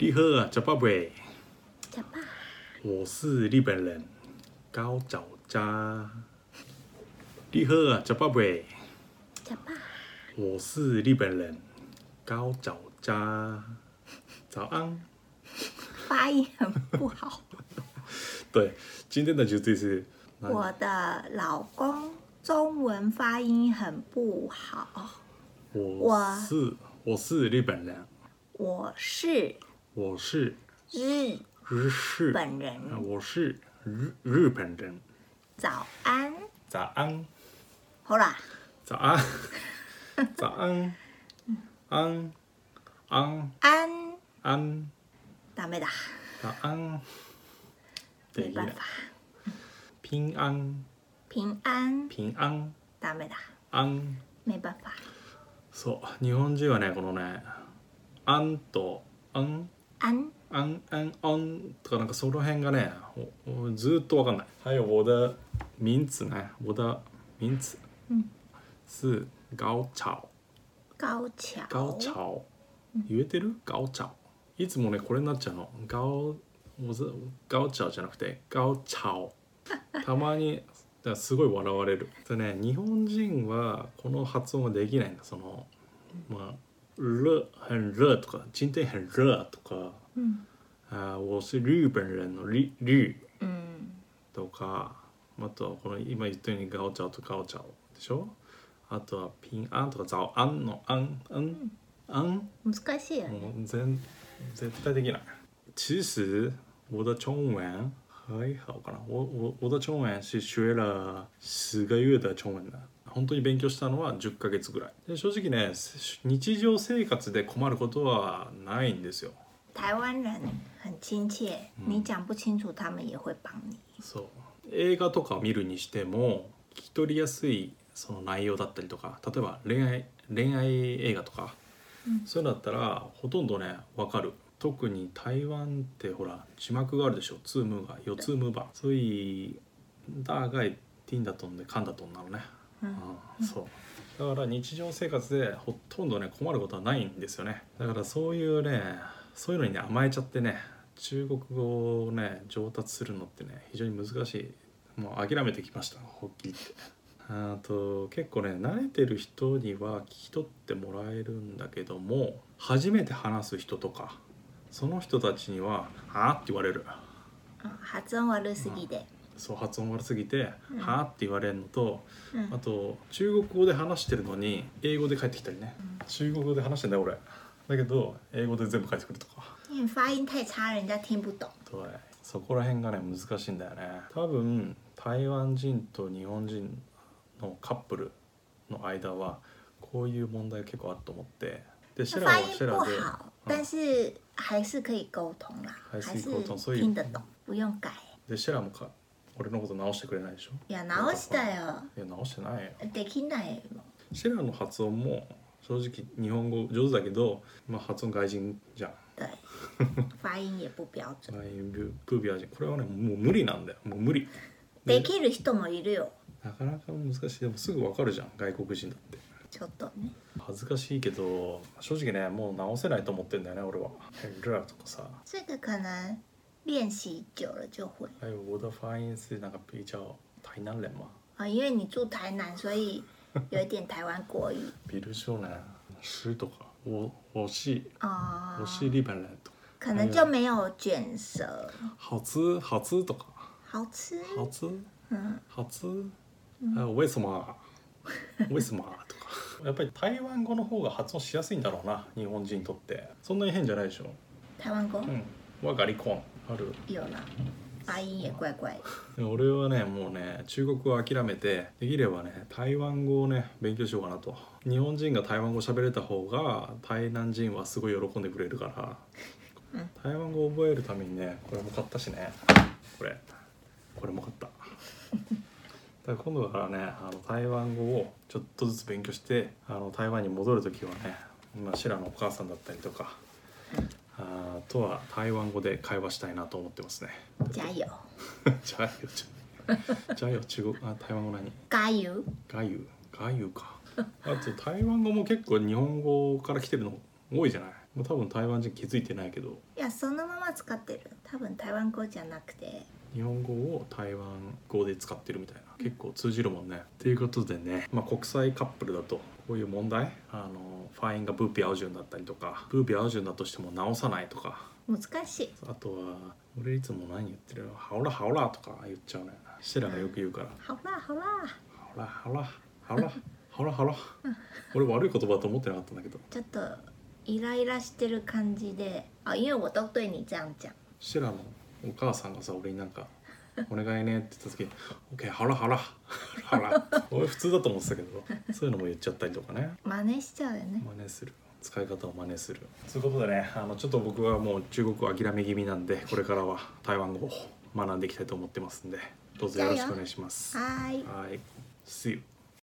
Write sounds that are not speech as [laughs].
你好啊，叫宝贝，假爸，我是日本人高早家。你好啊，叫宝贝，假爸，我是日本人高脚家。早安。发音很不好。[laughs] 对，今天的主题是我的老公中文发音很不好。我我是我是日本人，我是我是日日式本人。我是日日本人。早安，早安，好啦，早安，[laughs] 早安，安安安，安，ダメだ，早安。没办法。平安平安，平安ダメだ，安。没办法。そう日本人はねこのね「あん」と「あん」 安，「あん」「あん」「あん」とかなんかその辺がねおおずーっとわかんない还有我的名字ね我的名字嗯是高潮高桥，高潮言えてる高潮いつもねこれになっちゃうの高我是高潮じゃなくて高潮たまにだからすごい笑われるでね日本人はこの発音ができないんだそのまあ热很热とか今天很热とか嗯あ我是日本人の日日嗯とかあとはこの今言ったようにガオチャオとガオチャオでしょあとはピンアンとかザオアンのアンアンアン難しいよね。もう全絶対できない。其实我的中文还好かな。我我我的中文是学了十个月的中文だ。本当に勉強したのは10ヶ月ぐらい。で正直ね、日常生活で困ることはないんですよ。台湾人很亲切，你讲不清楚，他们也会帮你。そう。映画とかを見るにしても聞き取りやすいその内容だったりとか、例えば恋愛恋愛映画とか、うんそういうのだったらほとんどねわかる。特に台湾ってほら字幕があるでしょ。ツームーが、四つムーバー。所以大概听だとんで噛んだとんなのね。うん、そう。だから日常生活でほとん。どね困ることはないん。ですよね。だからそういうねそういうのにね甘えちゃってね中国語をね上達するのってね非常に難しいもう諦めてきましたほっきり言ってあと結構ね慣れてる人には聞き取ってもらえるん。だけども初めて話す人とかその人たちには「あ?」って言われる発音悪すぎで。そう発音悪すぎて「うん。はあ?」って言われるのとうん。あと中国語で話してるのに英語で返ってきたりね。中国語で話してんだよ俺。だけど英語で全部返ってくるとか。因为发音太差，人家听不懂。对そこら辺がね難しいんだよね。多分台湾人と日本人のカップルの間はこういう問題結構あると思って。でシェラ发はシェラで。好，但是还是可以沟通啦，还是还是沟通所以听得懂，不用改。でシェラもか俺のこと直してくれないでしょ？いや直したよ。いや直してないよ。できないもん。シェラの発音も正直日本語上手だけど、まあ、発音外人じゃん。对，发音也不標準。外人これはねもう無理なんだよ。もう無理。できる人もいるよ。なかなか難しい。でもすぐわかるじゃん。外国人だって。ちょっとね。恥ずかしいけど正直ねもう直せないと思ってんだよね俺は。ヘルとかさ。这个可能练习久了就会。还有我的发音是那个比较台南人嘛。啊，因为你住台南，所以有一点台湾国语。[laughs] 比如说呢是とか我我是啊。我，是日本人可能就没有卷舌，好吃好吃とか好吃？好吃？嗯，好吃？还有为什么？为什么？と [laughs] かやっぱり台湾語の方が発音しやすいんだろうな日本人にとって。そんなに変じゃないでしょ。台湾語？うん。我ガリコンある。有啦，发音也怪怪的。でも俺はねもうね中国語を諦めてできればね台湾語をね勉強しようかなと。日本人が台湾語喋れた方が台南人はすごい喜んでくれるから、うん。台湾語を覚えるためにねこれも買ったしね。これ。これも買った。[laughs] だから今度からねあの台湾語をちょっとずつ勉強してあの台湾に戻る時はね、まあ、シェラのお母さんだったりとかあとは台湾語で会話したいなと思ってますね。加油，[laughs] じゃあよじゃあ。よ中国あ台湾語何？加油。ガユ。ガユか。あと台湾語も結構日本語から来てるの多いじゃない？もう多分台湾人気づいてないけど。いやそのまま使ってる。多分台湾語じゃなくて日本語を台湾語で使ってるみたいな。結構通じるもんね。ということでね、まあ、国際カップルだとこういう問題。あのファインがブーピアオジュンだったりとか。ブーピアオジュンだとしても直さないとか。難しい。あとは俺いつも何言ってるハオラハオラとか言っちゃうねシェラがよく言うから。ほらほらハオラハオラハオラハオラハオラ俺悪い言葉だと思ってなかったんだけど。ちょっとイライラしてる感じで。あ因为我都对你这样讲シェラのお母さんがさ俺になんか「お願いね」って言った時に「OK ハラハラハラ」[laughs] 俺普通だと思ってたけどそういうのも言っちゃったりとかね。真似しちゃうよね。真似する。使い方を真似する。そういうことでね。あのちょっと僕はもう中国語諦め気味なんでこれからは台湾語を学んでいきたいと思ってますんでどうぞよろしくお願いします。はーい。はい。See you